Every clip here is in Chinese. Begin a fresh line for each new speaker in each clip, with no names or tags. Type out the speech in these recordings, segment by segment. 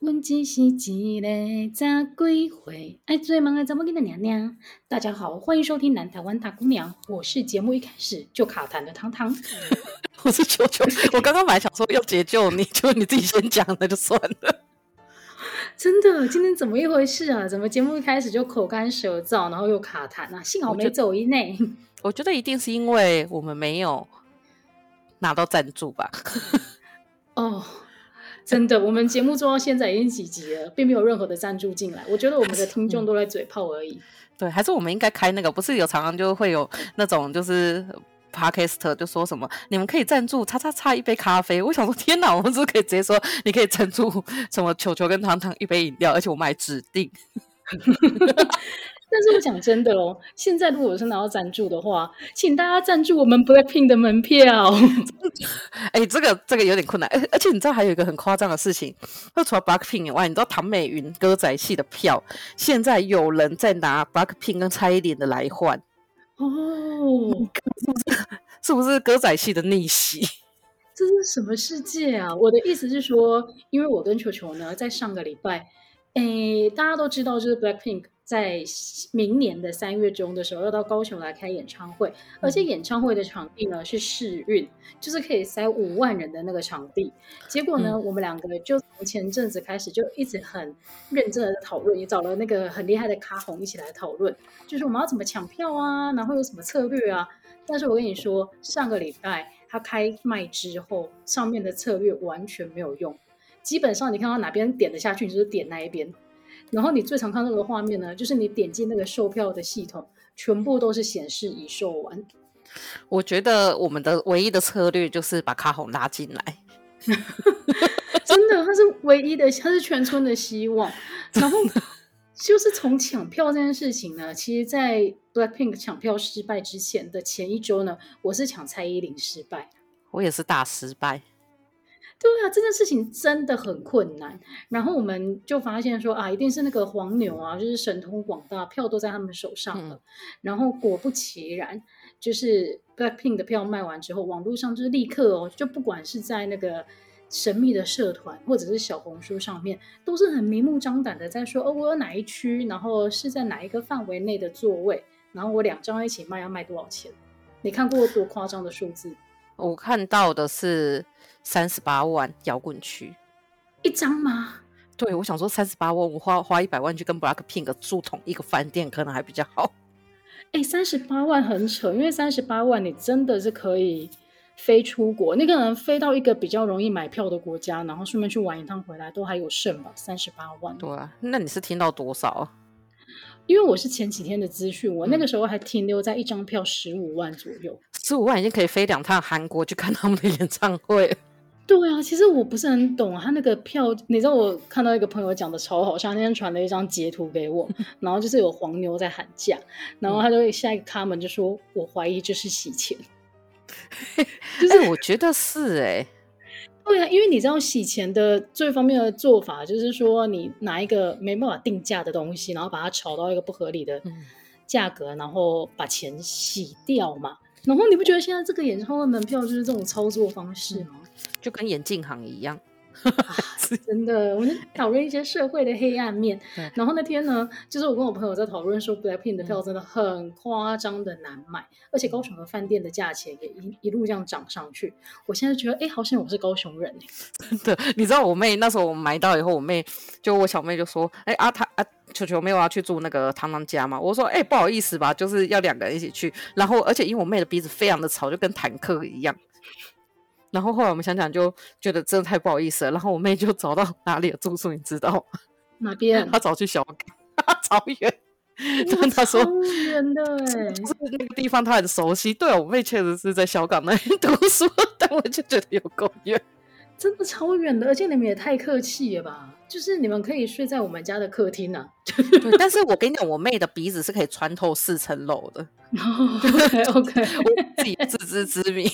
问只是一个十几岁爱做梦的查某囡仔娘娘。大家好，欢迎收听《南台湾大姑娘》，我是节目一开始就卡痰的汤汤，
我是球球。我刚刚本来想说要解救你，就你自己先讲那就算了。
真的，今天怎么一回事啊？怎么节目一开始就口干舌燥，然后又卡痰啊？幸好没走音内。
我觉得一定是因为我们没有拿到赞助吧？
哦。真的，我们节目做到现在已经几集了，并没有任何的赞助进来。我觉得我们的听众都在嘴炮而已。嗯、对，还是我们应该开那个？不是有常常就会有那种就是 Podcast 就说什么，你们可以赞助，叉叉叉一杯咖啡。我想说，天哪，我们是不是可以直接说，你可以赞助什么球球跟糖糖一杯饮料，而且我们还指定。但是我讲真的哦，现在如果是拿到赞助的话，请大家赞助我们 Blackpink 的门票。
哎、欸，这个这个有点困难。而且你知道还有一个很夸张的事情，那除了 Blackpink 以外，你知道唐美云歌仔戏的票，现在有人在拿 Blackpink 跟蔡依林的来换哦，是不是？是不是歌仔戏的逆袭？
这是什么世界啊？我的意思是说，因为我跟球球呢，在上个礼拜，哎，大家都知道，就是 Blackpink。在明年的三月中的时候，要到高雄来开演唱会，而且演唱会的场地呢是试运，就是可以塞五万人的那个场地。结果呢，嗯、我们两个就从前阵子开始就一直很认真的讨论，也找了那个很厉害的咖红一起来讨论，就是我们要怎么抢票啊，然后有什么策略啊。但是我跟你说，上个礼拜他开卖之后，上面的策略完全没有用，基本上你看到哪边点得下去，你就是点那一边。然后你最常看到的画面呢，就是你点进那个售票的系统，全部都是显示已售完。
我觉得我们的唯一的策略就是把卡红拉进来
真的，他是唯一的，他是全村的希望。然后 就是从抢票这件事情呢，其实，在 Blackpink 抢票失败之前的前一周呢，我是抢蔡依林失败，
我也是大失败。
对啊，这件事情真的很困难。然后我们就发现说啊，一定是那个黄牛啊，就是神通广大，票都在他们手上了。嗯、然后果不其然，就是 Blackpink 的票卖完之后，网络上就是立刻哦，就不管是在那个神秘的社团或者是小红书上面，都是很明目张胆的在说哦，我有哪一区，然后是在哪一个范围内的座位，然后我两张一起卖要卖多少钱？你看过多夸张的数字？
我看到的是。三十八万摇滚区
一张吗？
对，我想说三十八万，我花花一百万去跟 Blackpink 住同一个饭店，可能还比较好。
哎、欸，三十八万很扯，因为三十八万你真的是可以飞出国，你可能飞到一个比较容易买票的国家，然后顺便去玩一趟回来，都还有剩吧？三十八万。
对啊，那你是听到多少？
因为我是前几天的资讯，我那个时候还停留在一张票十五万左右，
十五万已经可以飞两趟韩国去看他们的演唱会。
对啊，其实我不是很懂他那个票，你知道我看到一个朋友讲的超好笑，那天传了一张截图给我，然后就是有黄牛在喊价，然后他就下一个 comment 就说：“我怀疑这是洗钱。”
就是我觉得是哎、欸，
对啊，因为你知道洗钱的最方便的做法就是说，你拿一个没办法定价的东西，然后把它炒到一个不合理的价格，然后把钱洗掉嘛。然后你不觉得现在这个演唱会门票就是这种操作方式吗？
就跟眼镜行一样，
是、真的，我们讨论一些社会的黑暗面。然后那天呢，就是我跟我朋友在讨论说，Blackpink 的票真的很夸张的难买，嗯、而且高雄的饭店的价钱也一一路这样涨上去。我现在觉得，哎，好像我是高雄人。
真的，你知道我妹那时候我买到以后，我妹就我小妹就说，哎啊，她啊，球球没有要去住那个汤汤家嘛？我说，哎，不好意思吧，就是要两个人一起去。然后，而且因为我妹的鼻子非常的吵，就跟坦克一样。然后后来我们想想，就觉得真的太不好意思了。然后我妹就找到哪里的住宿，你知道吗
哪边？
她找去小港，超远。真的说，
超远的哎，
就是那个地方她很熟悉。对，我妹确实是在小港那里 读书，但我就觉得有够远，
真的超远的。而且你们也太客气了吧？就是你们可以睡在我们家的客厅呢。
对，但是我跟你讲，我妹的鼻子是可以穿透四层楼的。
OK OK，
我自己自知之明。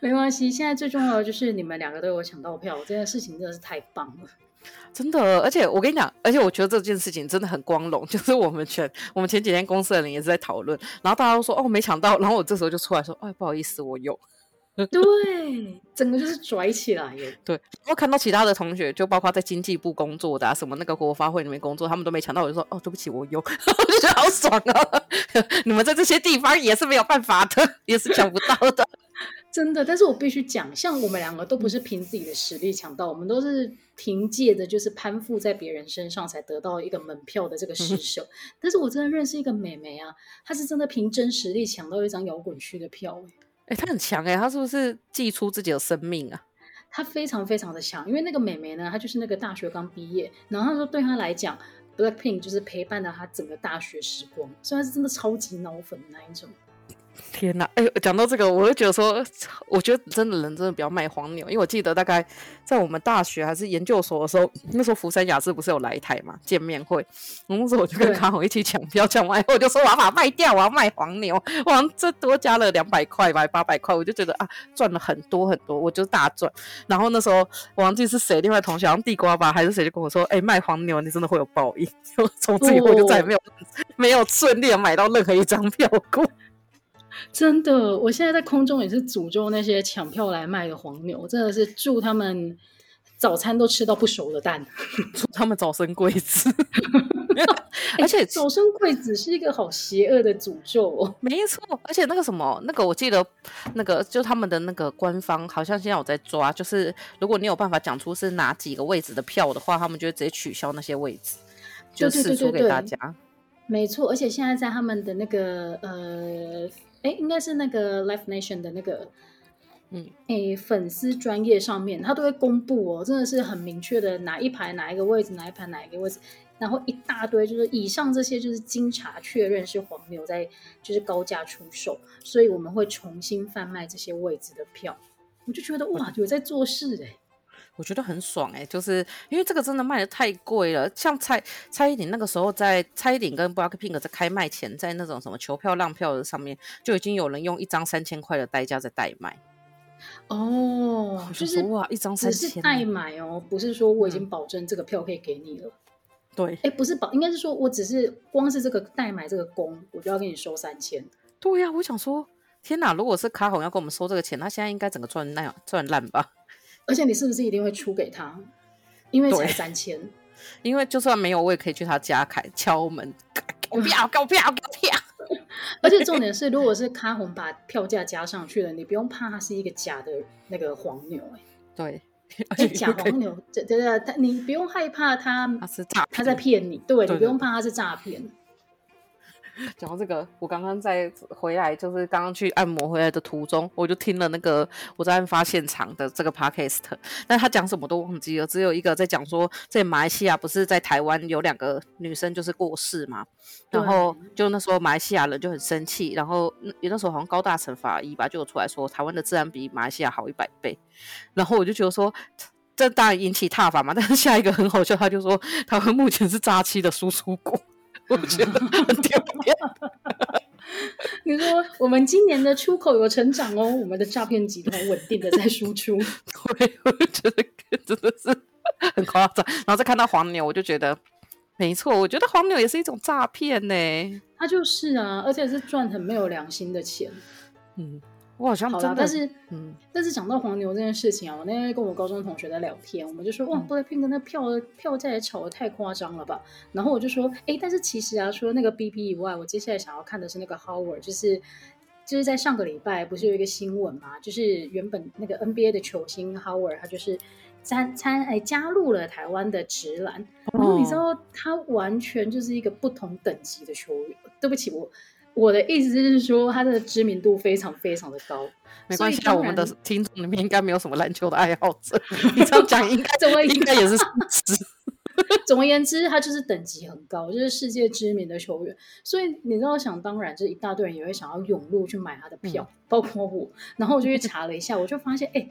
没关系，现在最重要的就是你们两个都有抢到票，这件事情真的是太棒了，
真的。而且我跟你讲，而且我觉得这件事情真的很光荣，就是我们全我们前几天公司的人也是在讨论，然后大家都说哦没抢到，然后我这时候就出来说，哎不好意思，我有。
对，整个就是拽起来耶。
对，我看到其他的同学，就包括在经济部工作的啊，什么那个国发会里面工作，他们都没抢到，我就说哦，对不起，我有，我就觉得好爽啊！你们在这些地方也是没有办法的，也是抢不到的。
真的，但是我必须讲，像我们两个都不是凭自己的实力抢到，我们都是凭借着就是攀附在别人身上才得到一个门票的这个实手。嗯、但是我真的认识一个美眉啊，她是真的凭真实力抢到一张摇滚区的票，
哎、欸，她很强哎、欸，她是不是祭出自己的生命啊？
她非常非常的强，因为那个美眉呢，她就是那个大学刚毕业，然后她说对她来讲，Blackpink 就是陪伴了她整个大学时光，虽然是真的超级脑粉的那一种。
天呐，哎，讲到这个，我就觉得说，我觉得真的人真的不要卖黄牛，因为我记得大概在我们大学还是研究所的时候，那时候福山雅治不是有来台嘛，见面会，那时候我就跟康红一起抢票，抢完以后我就说我要把它卖掉，我要卖黄牛，哇，这多加了两百块吧，八百块，我就觉得啊，赚了很多很多，我就大赚。然后那时候我忘记是谁，另外同学好像地瓜吧还是谁就跟我说，哎，卖黄牛你真的会有报应，就从此以后就再也没有、没有顺利的买到任何一张票过。
真的，我现在在空中也是诅咒那些抢票来卖的黄牛，真的是祝他们早餐都吃到不熟的蛋，
祝他们早生贵子。而且
早生贵子是一个好邪恶的诅咒哦。
没错，而且那个什么，那个我记得，那个就他们的那个官方好像现在有在抓，就是如果你有办法讲出是哪几个位置的票的话，他们就会直接取消那些位置，就是出给大家。
没错，而且现在在他们的那个呃。哎，应该是那个 Live Nation 的那个，嗯，哎，粉丝专业上面，他都会公布哦，真的是很明确的哪一排哪一个位置，哪一排哪一个位置，然后一大堆就是以上这些就是经查确认是黄牛在就是高价出售，所以我们会重新贩卖这些位置的票，我就觉得哇，有在做事哎。
我觉得很爽哎、欸，就是因为这个真的卖的太贵了。像蔡蔡依林那个时候在蔡依林跟 BLACKPINK 在开卖前，在那种什么求票浪票的上面，就已经有人用一张三千块的代价在代卖。
哦，就是
哇，一张三千，
只是代买哦，不是说我已经保证这个票可以给你了。
嗯、对，
哎，不是保，应该是说我只是光是这个代买这个工，我就要给你收三千。
对呀、啊，我想说，天哪，如果是卡红要跟我们收这个钱，他现在应该整个赚烂赚烂吧。
而且你是不是一定会出给他？因为才三千，
因为就算没有，我也可以去他家开敲门，给我票，给我票，给我票。
而且重点是，如果是卡红把票价加上去了，你不用怕他是一个假的那个黄牛、欸，
对，
而 且假黄牛，对对对，他你不用害怕他，
他是诈，
他在骗你，对你不用怕他是诈骗。
讲到这个，我刚刚在回来，就是刚刚去按摩回来的途中，我就听了那个我在案发现场的这个 podcast，但他讲什么都忘记了，只有一个在讲说，在马来西亚不是在台湾有两个女生就是过世嘛，然后就那时候马来西亚人就很生气，然后有那时候好像高大成法医吧就出来说，台湾的治安比马来西亚好一百倍，然后我就觉得说，这当然引起挞伐嘛，但是下一个很好笑，他就说台湾目前是诈欺的输出国。我觉得很丢脸。
你说我们今年的出口有成长哦，我们的诈骗集团稳定的在输出。
对，我觉得真的是很夸张。然后再看到黄牛，我就觉得没错，我觉得黄牛也是一种诈骗呢。
他就是啊，而且是赚很没有良心的钱。
嗯。我好像真的，
但是，嗯，但是讲到黄牛这件事情啊，我那天跟我高中同学在聊天，我们就说，哇，BLACKPINK 那票票价也炒得太夸张了吧？然后我就说，哎，但是其实啊，除了那个 BB 以外，我接下来想要看的是那个 Howard，就是就是在上个礼拜不是有一个新闻嘛，就是原本那个 NBA 的球星 Howard，他就是参参哎加入了台湾的职篮，然后你知道他完全就是一个不同等级的球员。对不起，我。我的意思是说，他的知名度非常非常的高。
没关系，我们的听众里面应该没有什么篮球的爱好者。你这样讲，应该应该也是事实。
总而言之，他就是等级很高，就是世界知名的球员。所以你知道，想当然，就一大堆人也会想要涌入去买他的票，嗯、包括我。然后我就去查了一下，我就发现，哎，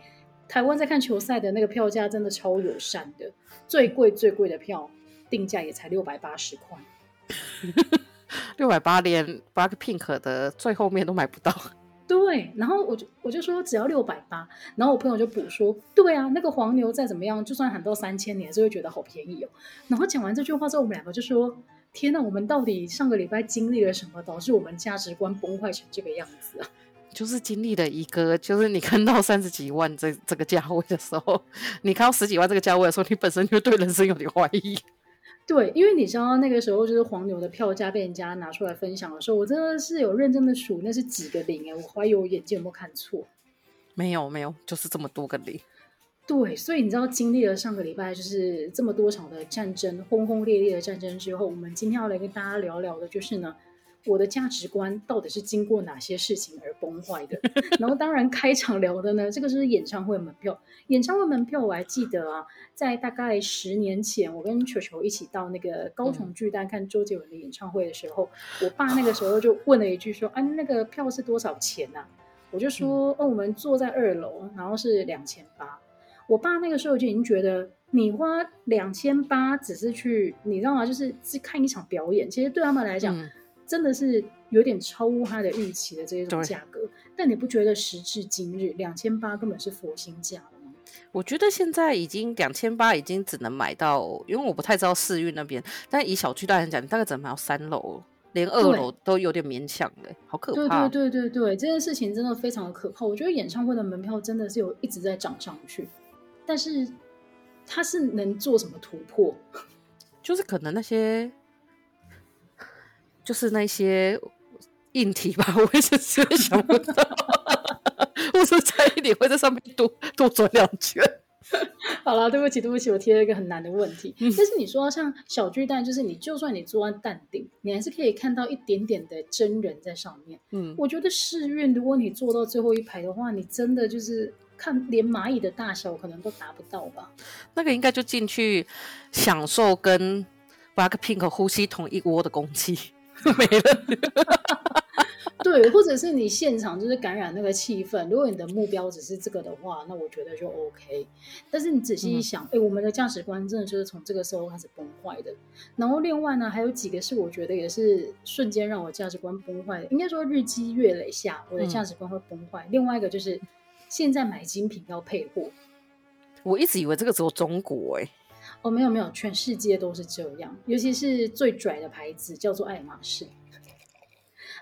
台湾在看球赛的那个票价真的超友善的，最贵最贵的票定价也才六百八十块。
六百八连 BLACKPINK 的最后面都买不到，
对。然后我就我就说只要六百八，然后我朋友就补说，对啊，那个黄牛再怎么样，就算喊到三千，你还是会觉得好便宜哦。然后讲完这句话之后，我们两个就说，天哪，我们到底上个礼拜经历了什么，导致我们价值观崩坏成这个样子啊？
就是经历了一个，就是你看到三十几万这这个价位的时候，你看到十几万这个价位的时候，你本身就对人生有点怀疑。
对，因为你知道那个时候就是黄牛的票价被人家拿出来分享的时候，我真的是有认真的数，那是几个零哎，我怀疑我眼睛有没有看错？
没有没有，就是这么多个零。
对，所以你知道经历了上个礼拜就是这么多场的战争，轰轰烈烈的战争之后，我们今天要来跟大家聊聊的就是呢。我的价值观到底是经过哪些事情而崩坏的？然后当然开场聊的呢，这个是演唱会门票。演唱会门票我还记得啊，在大概十年前，我跟球球一起到那个高雄巨蛋看周杰伦的演唱会的时候，嗯、我爸那个时候就问了一句说：“啊，那个票是多少钱呐、啊？”我就说：“哦、嗯，我们坐在二楼，然后是两千八。”我爸那个时候就已经觉得，你花两千八只是去，你知道吗？就是去看一场表演，其实对他们来讲。嗯真的是有点超乎他的预期的这种价格，但你不觉得时至今日两千八根本是佛心价了吗？
我觉得现在已经两千八已经只能买到，因为我不太知道市运那边，但以小区大人讲，你大概只能买到三楼，连二楼都有点勉强的，对好可怕。
对对对对对，这件事情真的非常的可怕。我觉得演唱会的门票真的是有一直在涨上去，但是它是能做什么突破？
就是可能那些。就是那些硬体吧，我也是想不到，我是差一点会在上面多多转两圈。
好了，对不起，对不起，我提了一个很难的问题。嗯、但是你说像小巨蛋，就是你就算你坐在淡定，你还是可以看到一点点的真人在上面。嗯，我觉得世运，如果你坐到最后一排的话，你真的就是看连蚂蚁的大小可能都达不到吧？
那个应该就进去享受跟 BLACKPINK 呼吸同一窝的空气。没了，
对，或者是你现场就是感染那个气氛。如果你的目标只是这个的话，那我觉得就 OK。但是你仔细一想，哎、嗯，我们的价值观真的就是从这个时候开始崩坏的。然后另外呢，还有几个是我觉得也是瞬间让我价值观崩坏的。应该说日积月累下，我的价值观会崩坏。嗯、另外一个就是现在买精品要配货，
我一直以为这个只有中国哎、欸。
哦，没有没有，全世界都是这样，尤其是最拽的牌子叫做爱马仕。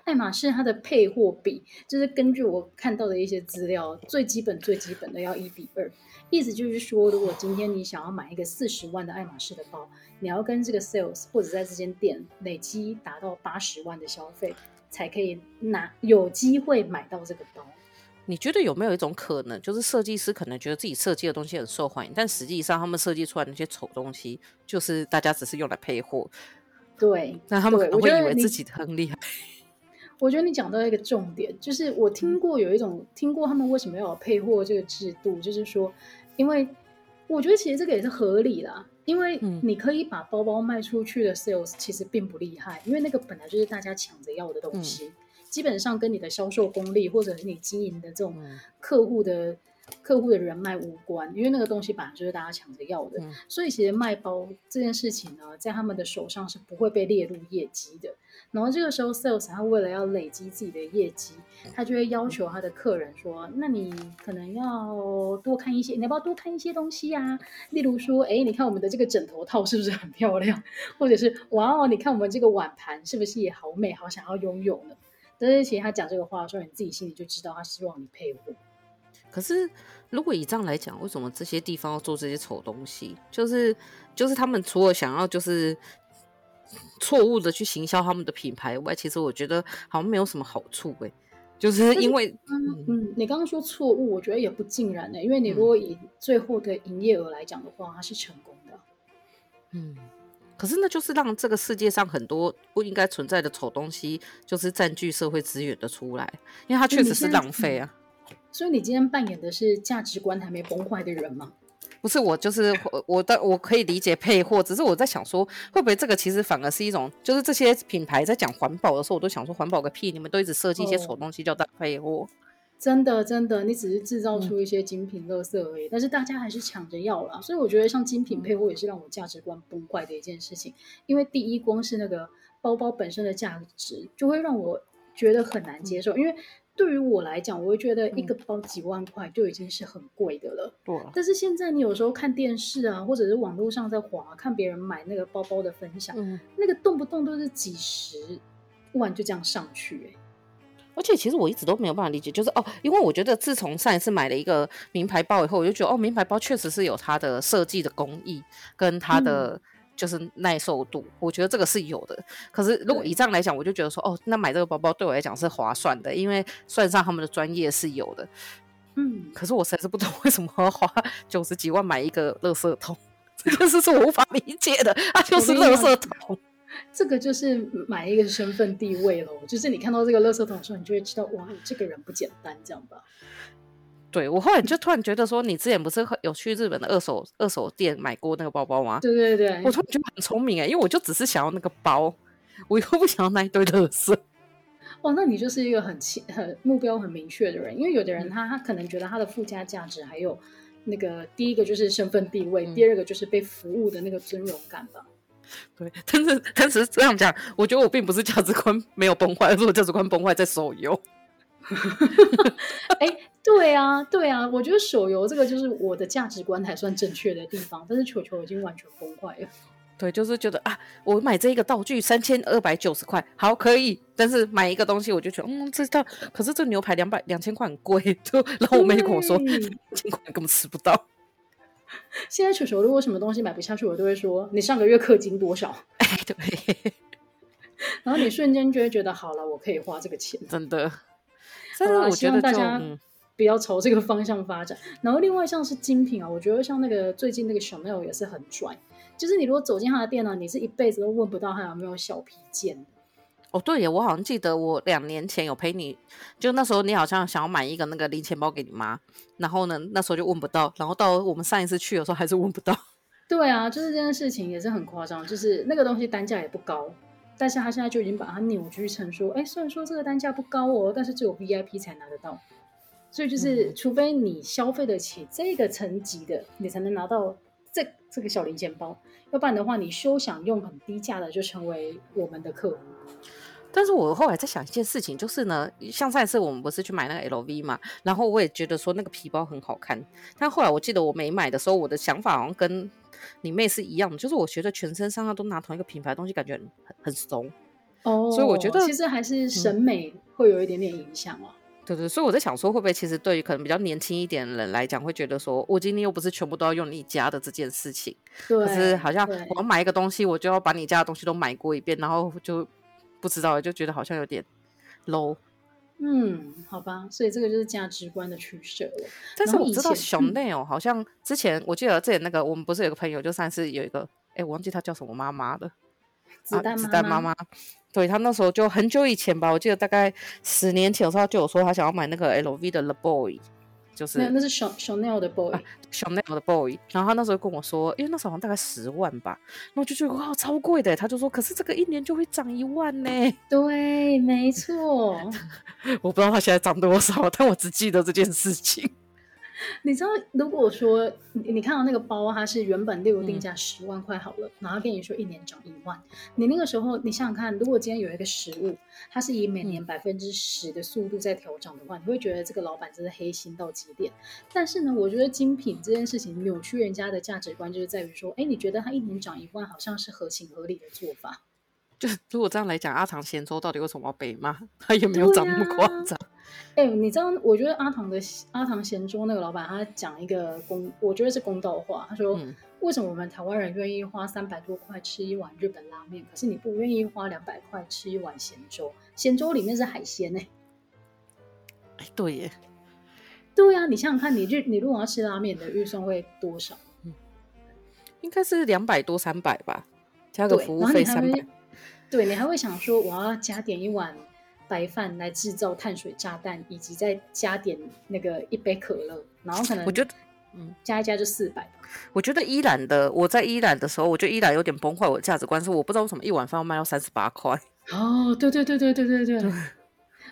爱马仕它的配货比，就是根据我看到的一些资料，最基本最基本的要一比二，意思就是说，如果今天你想要买一个四十万的爱马仕的包，你要跟这个 sales 或者在这间店累积达到八十万的消费，才可以拿有机会买到这个包。
你觉得有没有一种可能，就是设计师可能觉得自己设计的东西很受欢迎，但实际上他们设计出来那些丑东西，就是大家只是用来配货。
对，
那他们可能会以为自己很厉害。
我觉得你讲到一个重点，就是我听过有一种、嗯、听过他们为什么要有配货这个制度，就是说，因为我觉得其实这个也是合理的，因为你可以把包包卖出去的 sales 其实并不厉害，因为那个本来就是大家抢着要的东西。嗯基本上跟你的销售功力，或者是你经营的这种客户的、嗯、客户的人脉无关，因为那个东西本来就是大家抢着要的。嗯、所以其实卖包这件事情呢，在他们的手上是不会被列入业绩的。然后这个时候，sales 他为了要累积自己的业绩，他就会要求他的客人说：“嗯、那你可能要多看一些，你要不要多看一些东西啊？例如说，哎，你看我们的这个枕头套是不是很漂亮？或者是哇哦，你看我们这个碗盘是不是也好美，好想要拥有呢？”但是其实他讲这个话的时候，你自己心里就知道他希望你配合。
可是如果以这样来讲，为什么这些地方要做这些丑东西？就是就是他们除了想要就是错误的去行销他们的品牌外，其实我觉得好像没有什么好处哎。就是因为
嗯嗯，你刚刚说错误，我觉得也不尽然的，因为你如果以最后的营业额来讲的话，它是成功的。
嗯。可是，那就是让这个世界上很多不应该存在的丑东西，就是占据社会资源的出来，因为它确实是浪费啊。
所以你今天扮演的是价值观还没崩坏的人吗？
不是，我就是我的，我可以理解配货，只是我在想说，会不会这个其实反而是一种，就是这些品牌在讲环保的时候，我都想说环保个屁，你们都一直设计一些丑东西叫大配货。
真的，真的，你只是制造出一些精品垃圾而已，嗯、但是大家还是抢着要啦。所以我觉得像精品配货也是让我价值观崩坏的一件事情。因为第一，光是那个包包本身的价值就会让我觉得很难接受。嗯、因为对于我来讲，我会觉得一个包几万块就已经是很贵的了。对、嗯。但是现在你有时候看电视啊，或者是网络上在滑看别人买那个包包的分享，嗯、那个动不动都是几十万就这样上去、欸
而且其实我一直都没有办法理解，就是哦，因为我觉得自从上一次买了一个名牌包以后，我就觉得哦，名牌包确实是有它的设计的工艺跟它的就是耐受度，嗯、我觉得这个是有的。可是如果以这样来讲，我就觉得说哦，那买这个包包对我来讲是划算的，因为算上他们的专业是有的。嗯，可是我实在是不懂为什么要花 九十几万买一个垃圾桶，这个是是我无法理解的，它就是垃圾桶。
这个就是买一个身份地位喽，就是你看到这个垃圾桶的时候，你就会知道哇，这个人不简单，这样吧？
对，我后来就突然觉得说，你之前不是有去日本的二手二手店买过那个包包吗？
对对对，
我突然觉得很聪明哎，因为我就只是想要那个包，我又不想要那一堆垃圾。
哦，那你就是一个很清很目标很明确的人，因为有的人他他可能觉得他的附加价值还有那个第一个就是身份地位，嗯、第二个就是被服务的那个尊荣感吧。
对，但是但是这样讲，我觉得我并不是价值观没有崩坏，而是我价值观崩坏在手游。
哎，对啊，对啊，我觉得手游这个就是我的价值观还算正确的地方，但是球球已经完全崩坏了。
对，就是觉得啊，我买这一个道具三千二百九十块，好可以，但是买一个东西我就觉得，嗯，这道可是这牛排两百两千块很贵，就然后我妹跟我说，两千块根本吃不到。
现在球球如果什么东西买不下去，我都会说你上个月氪金多少？
哎，对。
然后你瞬间就会觉得好了，我可以花这个钱。
真的。
所以我，希望大家不要朝这个方向发展。嗯、然后另外像是精品啊，我觉得像那个最近那个 Chanel 也是很拽，就是你如果走进他的店呢、啊，你是一辈子都问不到他有没有小皮件。
哦，对耶，我好像记得我两年前有陪你，就那时候你好像想要买一个那个零钱包给你妈，然后呢，那时候就问不到，然后到我们上一次去的时候还是问不到。
对啊，就是这件事情也是很夸张，就是那个东西单价也不高，但是他现在就已经把它扭曲成说，哎，虽然说这个单价不高哦，但是只有 VIP 才拿得到，所以就是、嗯、除非你消费得起这个层级的，你才能拿到这这个小零钱包，要不然的话，你休想用很低价的就成为我们的客户。
但是我后来在想一件事情，就是呢，像上一次我们不是去买那个 LV 嘛，然后我也觉得说那个皮包很好看，但后来我记得我没买的时候，我的想法好像跟你妹是一样的，就是我觉得全身上下都拿同一个品牌的东西，感觉很很怂
哦，所以我觉得其实还是审美会有一点点影响哦、啊
嗯。对对，所以我在想说，会不会其实对于可能比较年轻一点的人来讲，会觉得说我今天又不是全部都要用你家的这件事情，
对，
可是好像我要买一个东西，我就要把你家的东西都买过一遍，然后就。不知道，就觉得好像有点 low。
嗯，好吧，所以这个就是价值观的取舍了。
但是我知道 Chanel 哦，好像之前我记得之前那个我们不是有个朋友，就上次有一个，哎，我忘记他叫什么妈妈的，
子弹妈妈。啊、子弹妈妈，
对他那时候就很久以前吧，我记得大概十年前的时候，就有说他想要买那个 LV 的 The Boy。就是
那是 Chanel 的 boy，Chanel、
啊、的 boy。然后他那时候跟我说，因为那时候好像大概十万吧，那我就觉得哇，超贵的。他就说，可是这个一年就会涨一万呢。
对，没错。
我不知道他现在涨多少，但我只记得这件事情。
你知道，如果说你你看到那个包，它是原本例如定价十万块好了，嗯、然后跟你说一年涨一万，你那个时候你想想看，如果今天有一个食物，它是以每年百分之十的速度在调涨的话，嗯、你会觉得这个老板真的黑心到极点。但是呢，我觉得精品这件事情扭曲人家的价值观，就是在于说，哎，你觉得它一年涨一万，好像是合情合理的做法。
就如果这样来讲，阿唐咸粥到底为什么要被骂？他有没有涨那么夸张？
哎、欸，你知道，我觉得阿唐的阿唐咸粥那个老板，他讲一个公，我觉得是公道话。他说，嗯、为什么我们台湾人愿意花三百多块吃一碗日本拉面，可是你不愿意花两百块吃一碗咸粥？咸粥里面是海鲜呢、欸。
哎，对耶，
对呀、啊，你想想看，你日你如果要吃拉面的预算会多少？嗯，
应该是两百多三百吧，加个服务费三百。
对，你还会想说，我要加点一碗。白饭来制造碳水炸弹，以及再加点那个一杯可乐，然后可能我觉得，嗯，加一加就四百。
我觉得伊兰的，我在伊兰的时候，我觉得伊兰有点崩坏我的价值观，是我不知道为什么一碗饭要卖到三十八块。
哦，对对对对对对对，对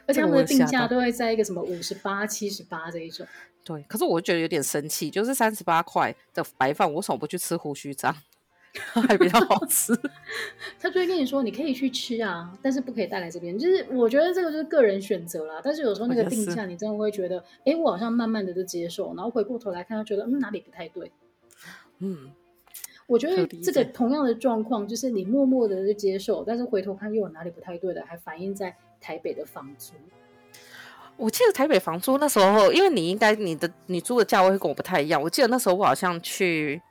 而且他们的定价都会在一个什么五十八、七十八这一种。
对，可是我觉得有点生气，就是三十八块的白饭，我为什么不去吃胡须张？还比较好吃，
他就会跟你说，你可以去吃啊，但是不可以带来这边。就是我觉得这个就是个人选择啦。但是有时候那个定价，你真的会觉得，哎，我好像慢慢的就接受，然后回过头来看，他觉得嗯哪里不太对。嗯，我觉得这个同样的状况，就是你默默的就接受，但是回头看又有哪里不太对的，还反映在台北的房租。
我记得台北房租那时候，因为你应该你的你租的价位会跟我不太一样。我记得那时候我好像去，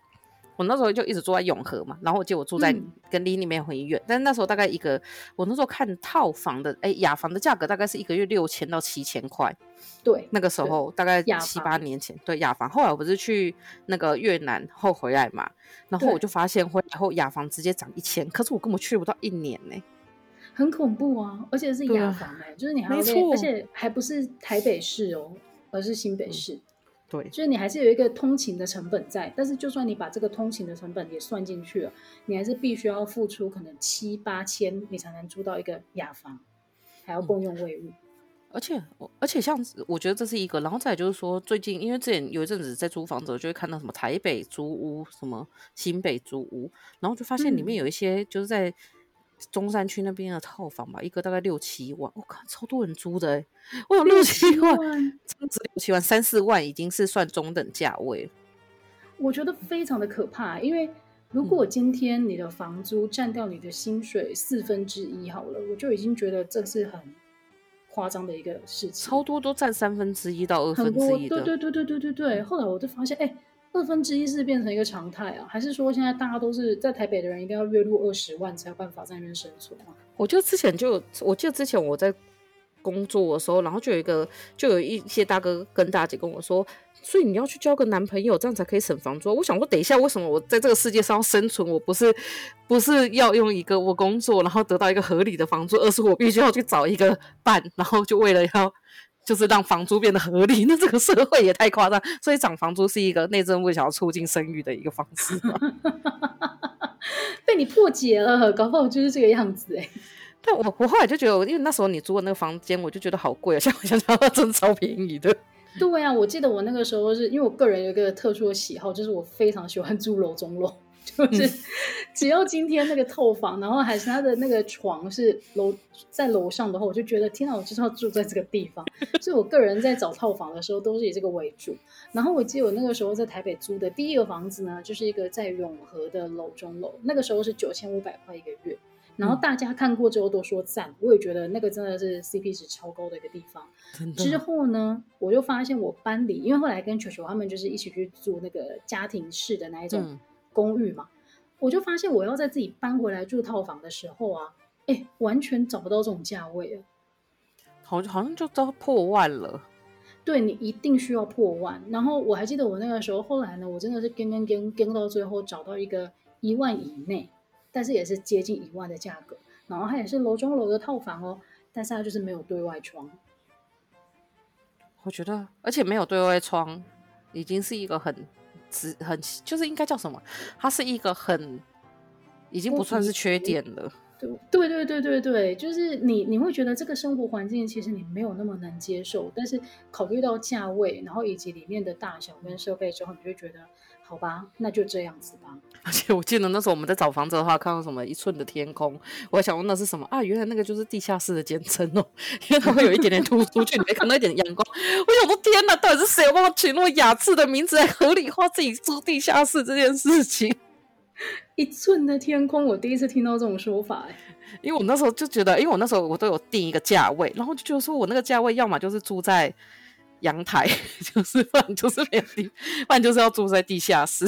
我那时候就一直住在永和嘛，然后我记得我住在、嗯、跟离你们很远，但是那时候大概一个，我那时候看套房的，哎，雅房的价格大概是一个月六千到七千块。
对，
那个时候大概七八年前，对雅房。后来我不是去那个越南后回来嘛，然后我就发现回来后雅房直接涨一千，可是我根本去不到一年呢。
很恐怖啊，而且是雅房哎、欸，就是你还要，而且还不是台北市哦，而是新北市。嗯、
对，
就是你还是有一个通勤的成本在，但是就算你把这个通勤的成本也算进去了，你还是必须要付出可能七八千，你才能租到一个雅房，还要共用卫浴。嗯、
而且，而且像我觉得这是一个，然后再就是说，最近因为之前有一阵子在租房子，我就会看到什么台北租屋，什么新北租屋，然后就发现里面有一些就是在。嗯中山区那边的套房吧，一个大概六七万，我、哦、靠，超多人租的哎！我有六七万，这样子六七万，三四万已经是算中等价位。
我觉得非常的可怕，因为如果今天你的房租占掉你的薪水四分之一好了，我就已经觉得这是很夸张的一个事情。
超多都占三分之一到二分之一的，
对对对对对对对。后来我就发现，哎。二分之一是变成一个常态啊？还是说现在大家都是在台北的人一定要月入二十万才有办法在那边生存啊？
我就之前就我记得之前我在工作的时候，然后就有一个就有一些大哥跟大姐跟我说，所以你要去交个男朋友，这样才可以省房租。我想说，等一下，为什么我在这个世界上生存？我不是不是要用一个我工作然后得到一个合理的房租，而是我必须要去找一个伴，然后就为了要。就是让房租变得合理，那这个社会也太夸张，所以涨房租是一个内政部想要促进生育的一个方式。
被你破解了，搞不好就是这个样子哎。
但我我后来就觉得，因为那时候你租的那个房间，我就觉得好贵啊，像我想想，真的超便宜的。
对啊，我记得我那个时候是因为我个人有一个特殊的喜好，就是我非常喜欢住楼中楼。就是 只要今天那个透房，然后还是他的那个床是楼在楼上的话，我就觉得天哪，我就是要住在这个地方。所以我个人在找套房的时候都是以这个为主。然后我记得我那个时候在台北租的第一个房子呢，就是一个在永和的楼中楼，那个时候是九千五百块一个月。然后大家看过之后都说赞，我也觉得那个真的是 CP 值超高的一个地方。之后呢，我就发现我搬离，因为后来跟球球他们就是一起去住那个家庭式的那一种。公寓嘛，我就发现我要在自己搬回来住套房的时候啊，哎，完全找不到这种价位了，
好好像就都破万了。
对，你一定需要破万。然后我还记得我那个时候，后来呢，我真的是跟跟跟跟到最后找到一个一万以内，但是也是接近一万的价格。然后它也是楼中楼的套房哦，但是它就是没有对外窗。
我觉得，而且没有对外窗，已经是一个很。只很就是应该叫什么？它是一个很已经不算是缺点了。
对对对对对对，就是你你会觉得这个生活环境其实你没有那么能接受，但是考虑到价位，然后以及里面的大小跟设备之后，你就觉得。好吧，那就这样子吧。
而且我记得那时候我们在找房子的话，看到什么一寸的天空，我还想问那是什么啊？原来那个就是地下室的简称哦，因为它会有一点点突 出去，你会看到一点阳光。我想说，天哪，到底是谁有办法取那么雅致的名字来合理化自己住地下室这件事情？
一寸的天空，我第一次听到这种说法哎。
因为我那时候就觉得，因为我那时候我都有定一个价位，然后就觉得说我那个价位要么就是住在。阳台 就是，不然就是没有地，不然就是要住在地下室。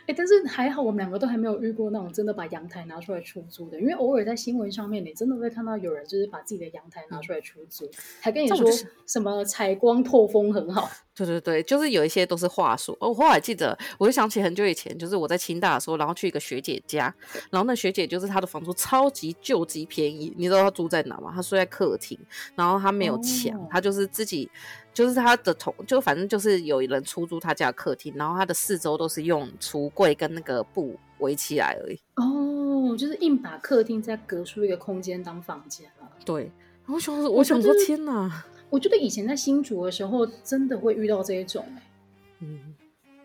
哎、欸，但是还好，我们两个都还没有遇过那种真的把阳台拿出来出租的。因为偶尔在新闻上面，你真的会看到有人就是把自己的阳台拿出来出租，嗯、还跟你说什么采光透风很好。
对对对，就是有一些都是话术。哦，我后来记得，我就想起很久以前，就是我在清大的时候，然后去一个学姐家，然后那学姐就是她的房租超级救急便宜。你知道她住在哪吗？她睡在客厅，然后她没有墙，哦、她就是自己。就是她的同，就反正就是有人出租她家客厅，然后她的四周都是用橱柜跟那个布围起来而已。
哦，就是硬把客厅再隔出一个空间当房间了。
对，我想说，我想说，天哪！
我觉得以前在新竹的时候，真的会遇到这一种、欸、嗯，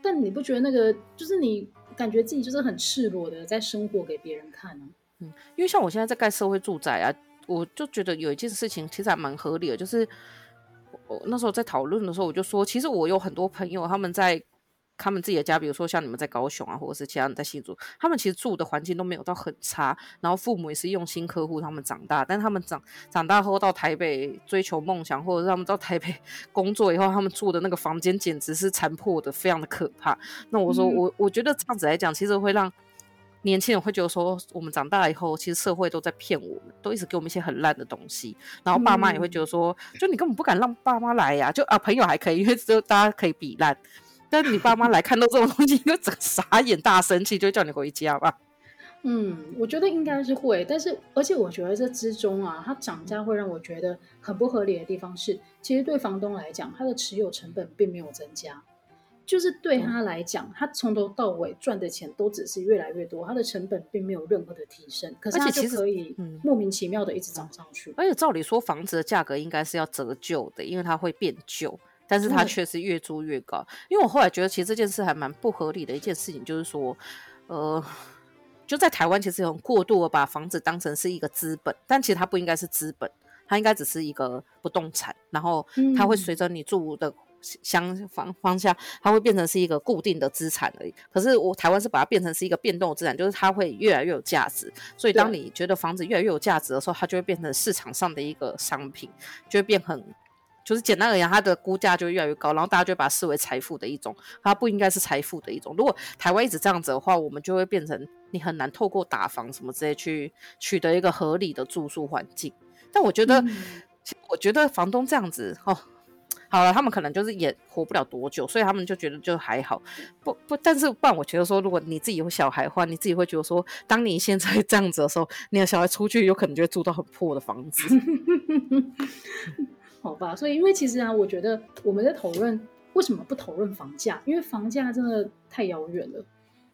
但你不觉得那个就是你感觉自己就是很赤裸的在生活给别人看呢、啊？
嗯，因为像我现在在盖社会住宅啊，我就觉得有一件事情其实还蛮合理的，就是我。那时候在讨论的时候，我就说，其实我有很多朋友，他们在他们自己的家，比如说像你们在高雄啊，或者是其他人在新竹，他们其实住的环境都没有到很差，然后父母也是用心呵护他们长大，但他们长长大后到台北追求梦想，或者是他们到台北工作以后，他们住的那个房间简直是残破的，非常的可怕。那我说我我觉得这样子来讲，其实会让。年轻人会觉得说，我们长大了以后，其实社会都在骗我们，都一直给我们一些很烂的东西。然后爸妈也会觉得说，嗯、就你根本不敢让爸妈来呀、啊，就啊朋友还可以，因为只有大家可以比烂。但是你爸妈来看到这种东西，就整个傻眼、大生气，就叫你回家吧。
嗯，我觉得应该是会，但是而且我觉得这之中啊，它涨价会让我觉得很不合理的地方是，其实对房东来讲，他的持有成本并没有增加。就是对他来讲，他从头到尾赚的钱都只是越来越多，他的成本并没有任何的提升。可是他就可以莫名其妙的一直涨上去。
而且照理说，房子的价格应该是要折旧的，因为它会变旧，但是它却是越租越高。因为我后来觉得，其实这件事还蛮不合理的一件事情，就是说，呃，就在台湾，其实有很过度的把房子当成是一个资本，但其实它不应该是资本，它应该只是一个不动产，然后它会随着你住的。相方方向，它会变成是一个固定的资产而已。可是我台湾是把它变成是一个变动资产，就是它会越来越有价值。所以当你觉得房子越来越有价值的时候，它就会变成市场上的一个商品，就会变很，就是简单而言，它的估价就越来越高，然后大家就会把它视为财富的一种。它不应该是财富的一种。如果台湾一直这样子的话，我们就会变成你很难透过打房什么之类去取得一个合理的住宿环境。但我觉得，嗯、我觉得房东这样子哦。好了，他们可能就是也活不了多久，所以他们就觉得就还好。不不，但是不然，我觉得说，如果你自己有小孩的话，你自己会觉得说，当你现在这样子的时候，你的小孩出去有可能就会住到很破的房子。
好吧，所以因为其实啊，我觉得我们在讨论为什么不讨论房价，因为房价真的太遥远了。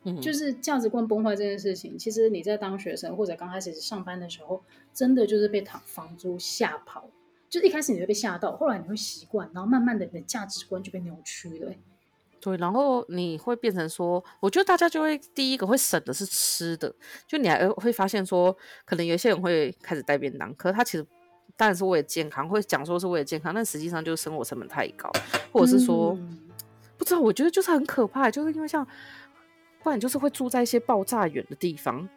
嗯，就是价值观崩坏这件事情，其实你在当学生或者刚开始上班的时候，真的就是被房房租吓跑。就一开始你会被吓到，后来你会习惯，然后慢慢的你的价值观就被扭曲了。
对，然后你会变成说，我觉得大家就会第一个会省的是吃的，就你还会发现说，可能有些人会开始带便当，可是他其实当然是为了健康，会讲说是为了健康，但实际上就是生活成本太高，或者是说、嗯、不知道，我觉得就是很可怕，就是因为像不然就是会住在一些爆炸远的地方。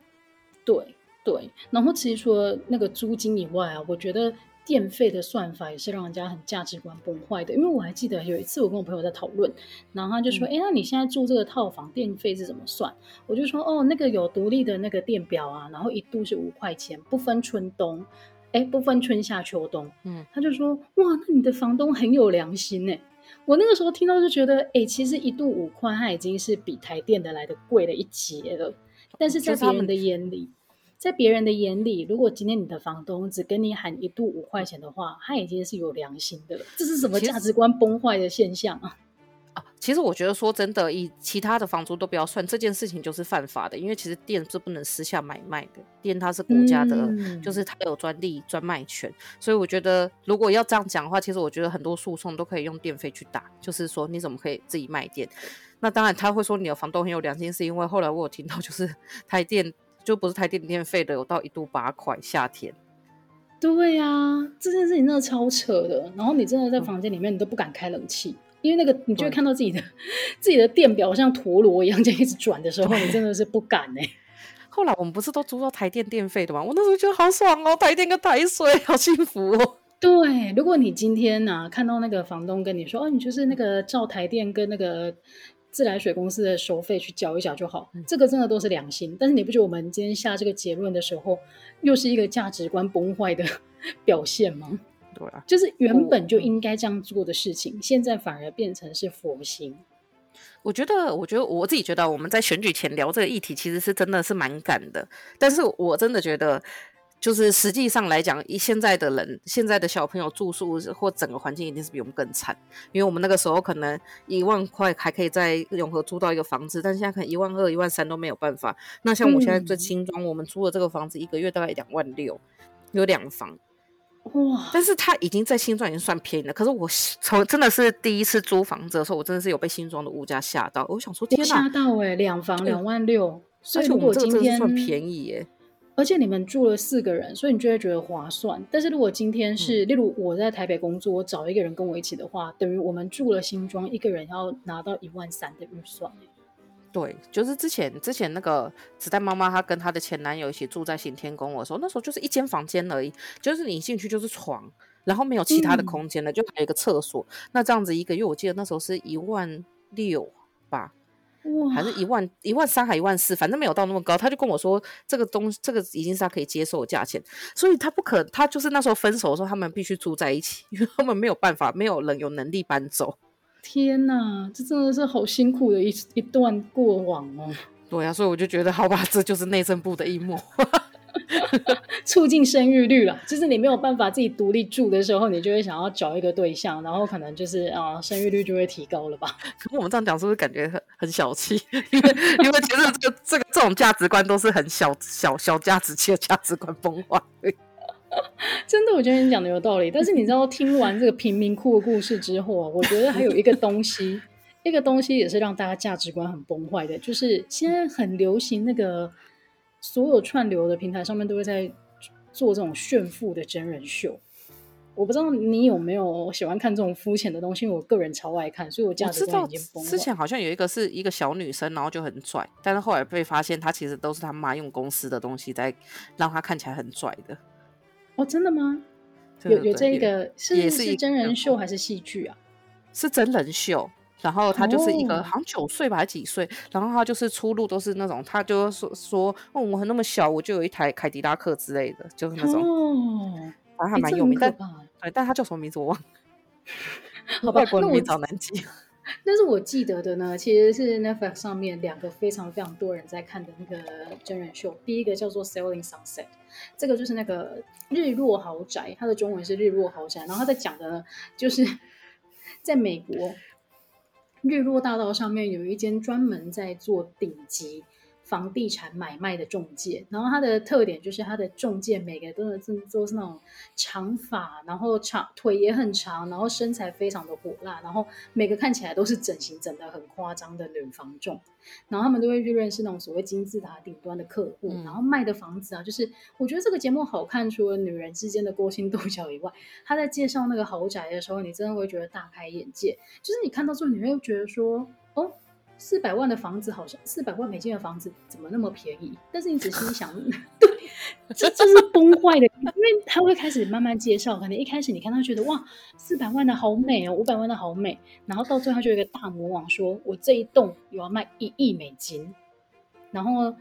对对，然后其实除了那个租金以外啊，我觉得。电费的算法也是让人家很价值观崩坏的，因为我还记得有一次我跟我朋友在讨论，然后他就说：“哎、嗯，那你现在住这个套房电费是怎么算？”我就说：“哦，那个有独立的那个电表啊，然后一度是五块钱，不分春冬，哎，不分春夏秋冬。”嗯，他就说：“哇，那你的房东很有良心哎！”我那个时候听到就觉得：“哎，其实一度五块，它已经是比台电的来的贵了一截了。”但是在别人的眼里。在别人的眼里，如果今天你的房东只跟你喊一度五块钱的话，他已经是有良心的了。这是什么价值观崩坏的现象啊？
啊，其实我觉得说真的，以其他的房租都不要算，这件事情就是犯法的，因为其实店是不能私下买卖的，店它是国家的，嗯、就是它有专利专卖权。所以我觉得，如果要这样讲的话，其实我觉得很多诉讼都可以用电费去打，就是说你怎么可以自己卖电？那当然他会说你的房东很有良心，是因为后来我有听到就是 台电。就不是台电电费的，有到一度八块，夏天。
对呀、啊，这件事情真的超扯的。然后你真的在房间里面，你都不敢开冷气，嗯、因为那个你就会看到自己的自己的电表像陀螺一样这样一直转的时候，你真的是不敢哎、欸。
后来我们不是都租到台电电费的吗？我那时候觉得好爽哦，台电跟台水好幸福哦。
对，如果你今天呢、啊、看到那个房东跟你说，哦，你就是那个照台电跟那个。自来水公司的收费去交一下就好，这个真的都是良心。但是你不觉得我们今天下这个结论的时候，又是一个价值观崩坏的 表现吗？
对啊，
就是原本就应该这样做的事情，现在反而变成是佛心。
我觉得，我觉得我自己觉得，我们在选举前聊这个议题，其实是真的是蛮赶的。但是我真的觉得。就是实际上来讲，以现在的人，现在的小朋友住宿或整个环境一定是比我们更惨，因为我们那个时候可能一万块还可以在永和租到一个房子，但是现在可能一万二、一万三都没有办法。那像我现在在新庄，我们租的这个房子一个月大概两万六，有两房，哇！但是它已经在新庄已经算便宜了。可是我从真的是第一次租房子的时候，我真的是有被新庄的物价吓到。我想说，天哪，
吓到哎、欸，两房两万六，
所以我们这个真的是算便宜耶、欸。
而且你们住了四个人，所以你就会觉得划算。但是如果今天是，嗯、例如我在台北工作，我找一个人跟我一起的话，等于我们住了新庄，一个人要拿到一万三的预算。
对，就是之前之前那个子弹妈妈，她跟她的前男友一起住在行天宫的时候，那时候就是一间房间而已，就是你进去就是床，然后没有其他的空间了，嗯、就还有一个厕所。那这样子一个月，我记得那时候是一万六吧。哇还是一万一万三还一万四，反正没有到那么高。他就跟我说，这个东这个已经是他可以接受的价钱，所以他不可，他就是那时候分手的时候，他们必须住在一起，因为他们没有办法，没有人有能力搬走。
天哪，这真的是好辛苦的一一段过往哦。
对呀、啊，所以我就觉得，好吧，这就是内政部的一幕。
促进生育率了，就是你没有办法自己独立住的时候，你就会想要找一个对象，然后可能就是啊、呃，生育率就会提高了吧？
可我们这样讲是不是感觉很很小气？因为因为其实这个这个这种价值观都是很小小小价值气的价值观崩坏。
真的，我觉得你讲的有道理。但是你知道，听完这个贫民窟的故事之后啊，我觉得还有一个东西，一个东西也是让大家价值观很崩坏的，就是现在很流行那个。所有串流的平台上面都会在做这种炫富的真人秀，我不知道你有没有喜欢看这种肤浅的东西，我个人超爱看，所以我价值观已经崩了。
之前好像有一个是一个小女生，然后就很拽，但是后来被发现她其实都是她妈用公司的东西在让她看起来很拽的。
哦，真的吗？有有这一个是也是真人秀还是戏剧啊？
是真人秀。然后他就是一个、oh. 好像九岁吧，还是几岁？然后他就是出路都是那种，他就说说，哦，我那么小，我就有一台凯迪拉克之类的，就是那种。哦，反正还蛮有名的。对，但他叫什么名字我忘了。好吧，外国名字好难记。
但是我记得的呢，其实是 Netflix 上面两个非常非常多人在看的那个真人秀。第一个叫做《Selling Sunset》，这个就是那个日落豪宅，它的中文是日落豪宅。然后他在讲的呢，就是 在美国。日落大道上面有一间专门在做顶级房地产买卖的中介，然后它的特点就是它的中介每个都是都是那种长发，然后长腿也很长，然后身材非常的火辣，然后每个看起来都是整形整的很夸张的女房仲，然后他们都会去认识那种所谓金字塔顶端的客户，嗯、然后卖的房子啊，就是我觉得这个节目好看，除了女人之间的勾心斗角以外，他在介绍那个豪宅的时候，你真的会觉得大开眼界，就是你看到之后，你会觉得说，哦。四百万的房子好像四百万美金的房子怎么那么便宜？但是你仔细一想，对，这这是崩坏的，因为他会开始慢慢介绍。可能一开始你看他觉得哇，四百万的好美哦，五百万的好美，然后到最后就有一个大魔王说，我这一栋有要卖一亿美金，然后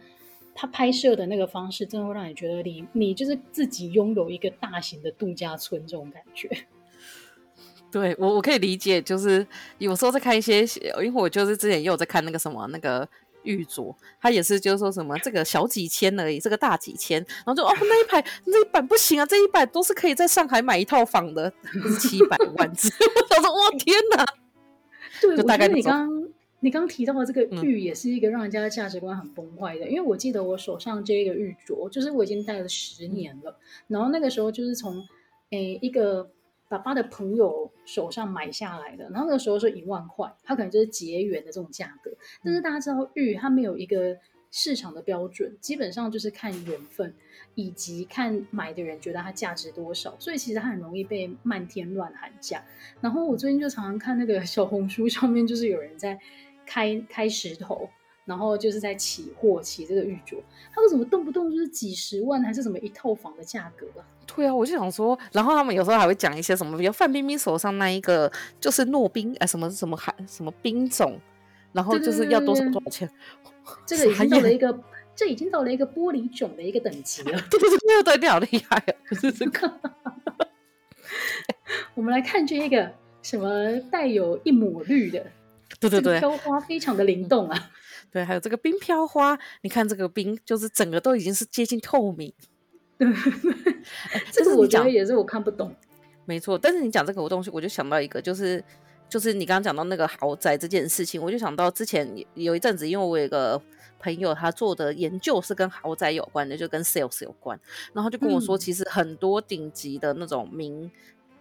他拍摄的那个方式，真的会让你觉得你你就是自己拥有一个大型的度假村这种感觉。
对我，我可以理解，就是有时候在看一些，因为我就是之前也有在看那个什么那个玉镯，他也是就是说什么这个小几千而已，这个大几千，然后就哦那一排那一版不行啊，这一版都是可以在上海买一套房的，七百万字，我说哇天哪！
对，就大概你刚刚你刚提到的这个玉，也是一个让人家的价值观很崩坏的，嗯、因为我记得我手上这个玉镯，就是我已经戴了十年了，嗯、然后那个时候就是从诶一个。爸爸的朋友手上买下来的，然后那个时候是一万块，他可能就是结缘的这种价格。但是大家知道玉它没有一个市场的标准，基本上就是看缘分，以及看买的人觉得它价值多少，所以其实它很容易被漫天乱喊价。然后我最近就常常看那个小红书上面，就是有人在开开石头。然后就是在起货，起这个玉镯，他为什么动不动就是几十万，还是什么一套房的价格啊？
对啊，我就想说，然后他们有时候还会讲一些什么，比如范冰冰手上那一个就是诺冰，哎，什么什么海什么冰种，然后就是要多少多少钱？
这个已经到了一个，这已经到了一个玻璃种的一个等级了。
对对对对对，好厉害啊！是这个。
我们来看这一个什么带有一抹绿的，
对对对，
飘花非常的灵动啊。
对，还有这个冰飘花，你看这个冰，就是整个都已经是接近透明。
对，这个我觉得也是我看不懂。
没错，但是你讲这个东西，我就想到一个，就是就是你刚刚讲到那个豪宅这件事情，我就想到之前有一阵子，因为我有一个朋友，他做的研究是跟豪宅有关的，就跟 sales 有关，然后就跟我说，其实很多顶级的那种民、嗯、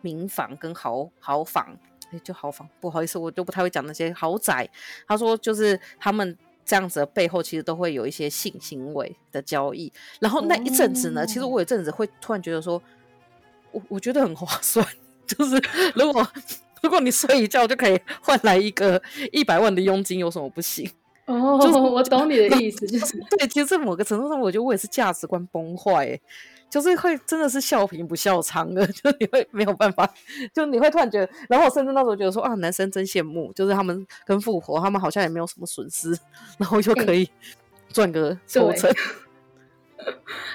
民房跟豪豪房，就豪房，不好意思，我就不太会讲那些豪宅。他说，就是他们。这样子的背后，其实都会有一些性行为的交易。然后那一阵子呢，哦、其实我有一阵子会突然觉得说，我我觉得很划算，就是如果如果你睡一觉就可以换来一个一百万的佣金，有什么不行？
哦，就是我懂你的意思，就是
对，其实在某个程度上，我觉得我也是价值观崩坏，就是会真的是笑贫不笑娼的，就你会没有办法，就你会突然觉得，然后我甚至那时候觉得说啊，男生真羡慕，就是他们跟富婆，他们好像也没有什么损失，然后就可以赚个抽成。欸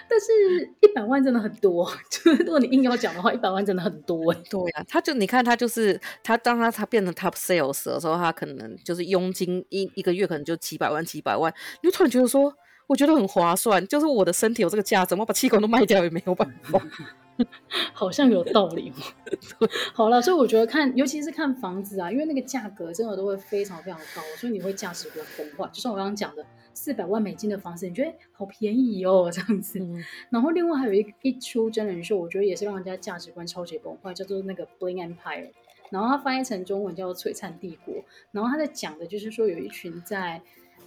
但是，一百万真的很多。就是如果你硬要讲的话，一百万真的很多。
对啊，他就你看，他就是他，当他他变成 top sales 的时候，他可能就是佣金一一个月可能就几百万、几百万。你就突然觉得说，我觉得很划算。就是我的身体有这个价值，我把气管都卖掉也没有办法。
好像有道理。好了，所以我觉得看，尤其是看房子啊，因为那个价格真的都会非常非常高，所以你会价值观崩坏。就像我刚刚讲的。四百万美金的房子，你觉得好便宜哦，这样子。嗯、然后另外还有一一出真人秀，我觉得也是让人家价值观超级崩坏，叫做那个《Bling Empire》。然后它翻译成中文叫做《璀璨帝国》。然后他在讲的就是说，有一群在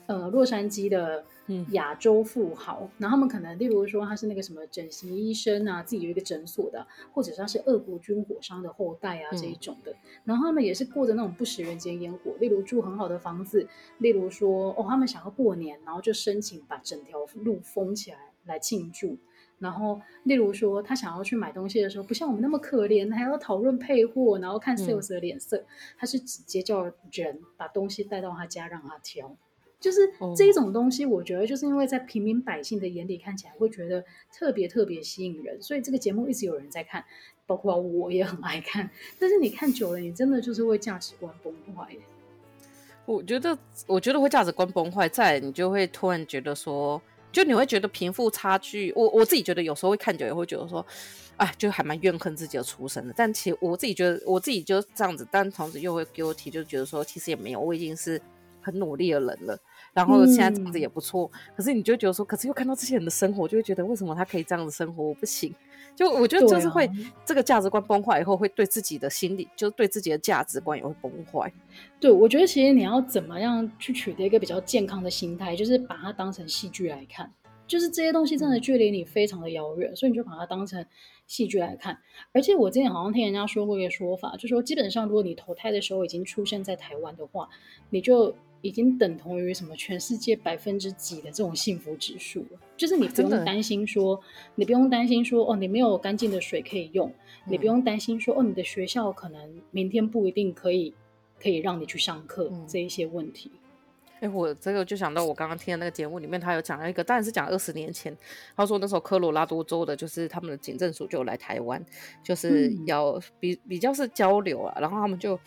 呃洛杉矶的。亚洲富豪，嗯、然后他们可能，例如说他是那个什么整形医生啊，自己有一个诊所的，或者是他是俄国军火商的后代啊、嗯、这一种的，然后他们也是过着那种不食人间烟火，例如住很好的房子，例如说哦，他们想要过年，然后就申请把整条路封起来来庆祝，然后例如说他想要去买东西的时候，不像我们那么可怜，还要讨论配货，然后看 sales 的脸色，嗯、他是直接叫人把东西带到他家让他挑。就是这一种东西，我觉得就是因为在平民百姓的眼里看起来会觉得特别特别吸引人，所以这个节目一直有人在看，包括我也很爱看。但是你看久了，你真的就是会价值观崩坏。
我觉得，我觉得会价值观崩坏，再你就会突然觉得说，就你会觉得贫富差距。我我自己觉得有时候会看久也会觉得说，哎，就还蛮怨恨自己的出身的。但其实我自己觉得，我自己就这样子，但同时又会给我提，就觉得说，其实也没有，我已经是很努力的人了。然后现在这样子也不错，嗯、可是你就觉得说，可是又看到这些人的生活，就会觉得为什么他可以这样子生活，我不行。就我觉得就是会、啊、这个价值观崩坏以后，会对自己的心理，就是对自己的价值观也会崩坏。
对，我觉得其实你要怎么样去取得一个比较健康的心态，就是把它当成戏剧来看，就是这些东西真的距离你非常的遥远，所以你就把它当成戏剧来看。而且我之前好像听人家说过一个说法，就是说基本上如果你投胎的时候已经出生在台湾的话，你就。已经等同于什么全世界百分之几的这种幸福指数了，就是你不用担心说，你不用担心说，哦，你没有干净的水可以用，你不用担心说，哦，你的学校可能明天不一定可以可以让你去上课这一些问题。
哎，我这个就想到我刚刚听的那个节目里面，他有讲了一个，当然是讲二十年前，他说那时候科罗拉多州的，就是他们的警政署就来台湾，就是要比比较是交流啊，然后他们就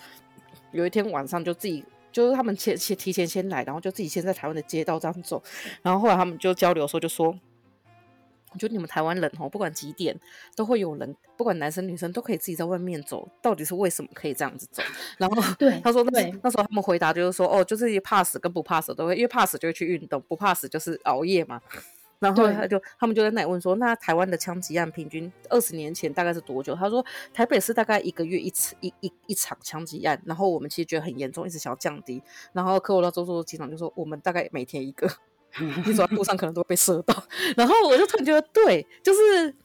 有一天晚上就自己。就是他们前前提前先来，然后就自己先在台湾的街道这样走，然后后来他们就交流的时候就说，我觉得你们台湾人哦，不管几点都会有人，不管男生女生都可以自己在外面走，到底是为什么可以这样子走？然后对他说那对那时候他们回答就是说，哦，就是怕死跟不怕死都会，因为怕死就会去运动，不怕死就是熬夜嘛。然后他就他们就在那里问说，那台湾的枪击案平均二十年前大概是多久？他说台北是大概一个月一次一一一场枪击案，然后我们其实觉得很严重，一直想要降低。然后科罗拉多州机长就说，我们大概每天一个，你走在路上可能都会被射到。然后我就突然觉得，对，就是。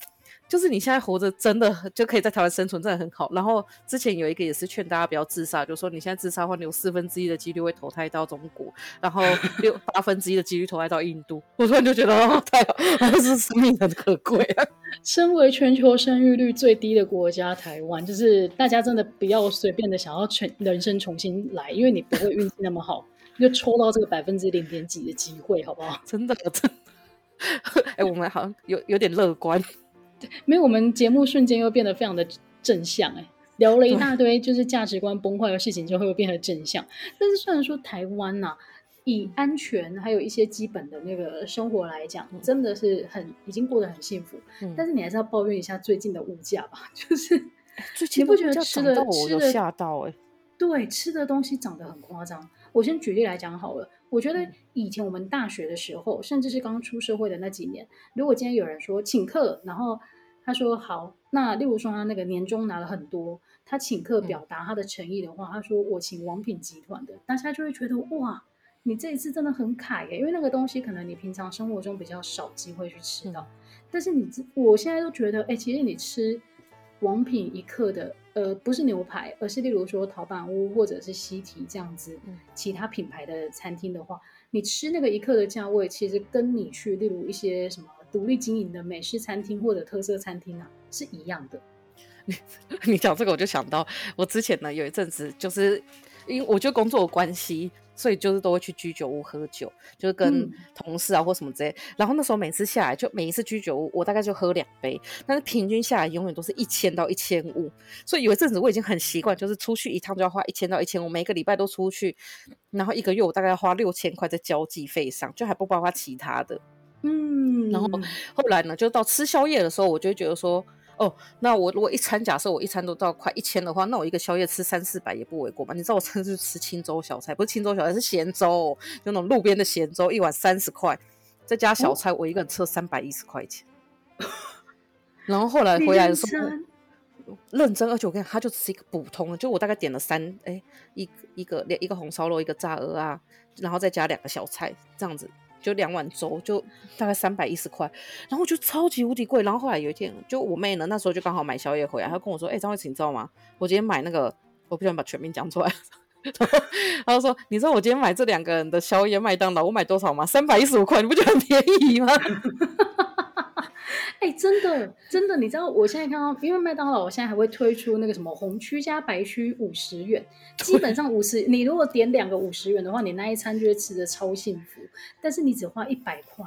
就是你现在活着真的就可以在台湾生存，真的很好。然后之前有一个也是劝大家不要自杀，就是说你现在自杀的话，你有四分之一的几率会投胎到中国，然后 六八分之一的几率投胎到印度。我突然就觉得哦，太好，还是生命很可贵啊。
身为全球生育率最低的国家，台湾就是大家真的不要随便的想要全人生重新来，因为你不会运气那么好，就抽到这个百分之零点几的机会，好不好？
真的，真的。哎，我们好像有有点乐观。
没有，我们节目瞬间又变得非常的正向哎，聊了一大堆就是价值观崩坏的事情，就会变得正向。但是虽然说台湾呐、啊，以安全还有一些基本的那个生活来讲，真的是很已经过得很幸福。嗯、但是你还是要抱怨一下最近的物价吧，就是你不觉得吃的吃的吓到哎？对，吃的东西涨得很夸张。我先举例来讲好了，我觉得以前我们大学的时候，甚至是刚出社会的那几年，如果今天有人说请客，然后他说好，那例如说他那个年终拿了很多，他请客表达他的诚意的话，他说我请王品集团的，大家就会觉得哇，你这一次真的很凯耶，因为那个东西可能你平常生活中比较少机会去吃到。嗯、但是你我现在都觉得，哎，其实你吃王品一客的，呃，不是牛排，而是例如说陶板屋或者是西提这样子，嗯、其他品牌的餐厅的话，你吃那个一客的价位，其实跟你去例如一些什么独立经营的美式餐厅或者特色餐厅啊，是一样的。
你 你讲这个，我就想到我之前呢有一阵子，就是因为我觉得工作的关系，所以就是都会去居酒屋喝酒，就是跟同事啊或什么之类。嗯、然后那时候每次下来，就每一次居酒屋，我大概就喝两杯，但是平均下来永远都是一千到一千五。所以有一阵子我已经很习惯，就是出去一趟就要花一千到一千五，每个礼拜都出去，然后一个月我大概要花六千块在交际费上，就还不包括其他的。嗯，然后后来呢，就到吃宵夜的时候，我就觉得说。哦，那我如果一餐，假设我一餐都到快一千的话，那我一个宵夜吃三四百也不为过嘛？你知道我上次吃青州小菜，不是青州小菜，是咸粥，就那种路边的咸粥，一碗三十块，再加小菜，我一个人吃了三百一十块钱。哦、然后后来回来的时候，认真，而且我跟你讲，它就只是一个普通的，就我大概点了三，哎，一一个两一个红烧肉，一个炸鹅啊，然后再加两个小菜，这样子。就两碗粥，就大概三百一十块，然后就超级无敌贵。然后后来有一天，就我妹呢，那时候就刚好买宵夜回来，她跟我说：“哎、张惠慈，你知道吗？我今天买那个，我不想把全名讲出来。”然后说：“你知道我今天买这两个人的宵夜麦当劳，我买多少吗？三百一十五块，你不觉得很便宜吗？”
哎、欸，真的，真的，你知道我现在看到，因为麦当劳，我现在还会推出那个什么红区加白区五十元，基本上五十，你如果点两个五十元的话，你那一餐就会吃的超幸福。但是你只花一百块，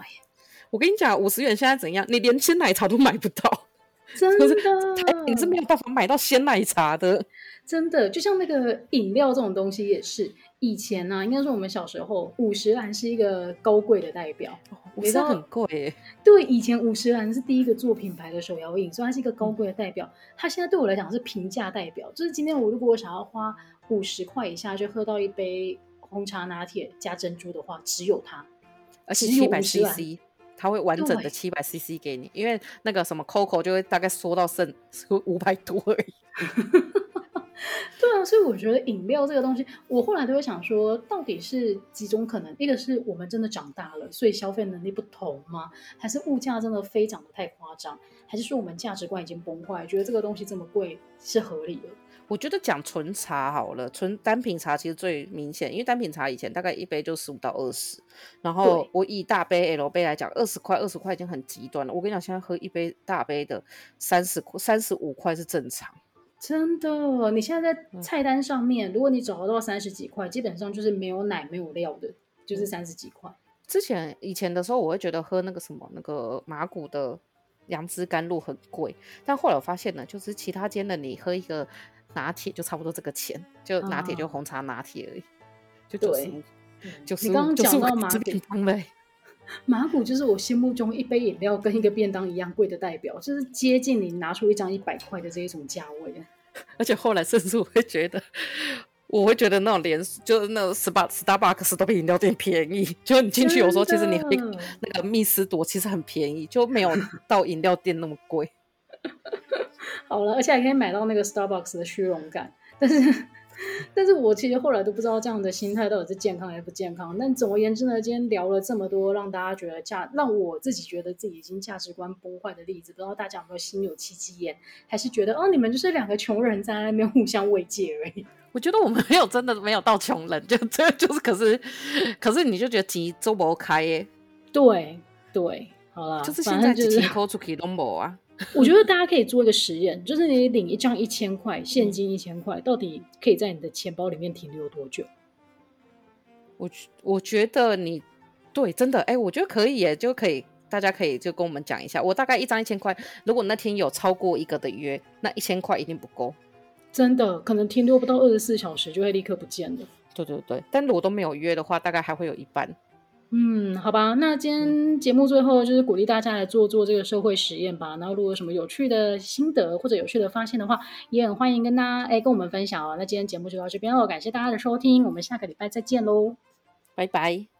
我跟你讲，五十元现在怎样？你连鲜奶茶都买不到，
真的，
你是没有办法买到鲜奶茶的。
真的，就像那个饮料这种东西也是，以前呢、啊，应该说我们小时候，五十岚是一个高贵的代表，
五十岚很贵。
对，以前五十岚是第一个做品牌的手摇饮，所以它是一个高贵的代表。它现在对我来讲是平价代表，就是今天我如果我想要花五十块以下就喝到一杯红茶拿铁加珍珠的话，只有它，
而且七百 CC，它会完整的七百 CC 给你，因为那个什么 Coco 就会大概缩到剩五百多而已。
对啊，所以我觉得饮料这个东西，我后来都会想说，到底是几种可能？一个是我们真的长大了，所以消费能力不同吗？还是物价真的飞涨得太夸张？还是说我们价值观已经崩坏，觉得这个东西这么贵是合理的？
我觉得讲纯茶好了，纯单品茶其实最明显，因为单品茶以前大概一杯就十五到二十，然后我以大杯 L 杯来讲，二十块二十块已经很极端了。我跟你讲，现在喝一杯大杯的三十块三十五块是正常。
真的，你现在在菜单上面，嗯、如果你找得到三十几块，基本上就是没有奶、没有料的，就是三十几块。
之前以前的时候，我会觉得喝那个什么那个麻古的杨枝甘露很贵，但后来我发现呢，就是其他间的你喝一个拿铁就差不多这个钱，就拿铁就红茶拿铁而已，啊、就九十五，就是你刚刚讲到麻古。
麻古就是我心目中一杯饮料跟一个便当一样贵的代表，就是接近你拿出一张一百块的这一种价位。
而且后来甚至我会觉得，我会觉得那种连就是那种 Star Starbucks 都比饮料店便宜。就你进去有时候，其实你喝那个密斯朵其实很便宜，就没有到饮料店那么贵。
好了，而且还可以买到那个 Starbucks 的虚荣感，但是。但是我其实后来都不知道这样的心态到底是健康还是不健康。但总而言之呢，今天聊了这么多，让大家觉得价，让我自己觉得自己已经价值观崩坏的例子，不知道大家有没有心有戚戚焉，还是觉得哦，你们就是两个穷人在那边互相慰藉而已。
我觉得我们没有真的没有到穷人，就这就是，可是可是你就觉得钱都不开耶？
对对，好了，
就是现在就是钱抠出去都没啊。
我觉得大家可以做一个实验，就是你领一张一千块现金一千块，到底可以在你的钱包里面停留多久？
我我觉得你对真的哎，我觉得可以耶，就可以大家可以就跟我们讲一下。我大概一张一千块，如果那天有超过一个的约，那一千块一定不够。
真的可能停留不到二十四小时就会立刻不见了。
对对对，但如果都没有约的话，大概还会有一半。
嗯，好吧，那今天节目最后就是鼓励大家来做做这个社会实验吧。然后如果有什么有趣的心得或者有趣的发现的话，也很欢迎跟大家哎跟我们分享哦。那今天节目就到这边喽，感谢大家的收听，我们下个礼拜再见喽，
拜拜。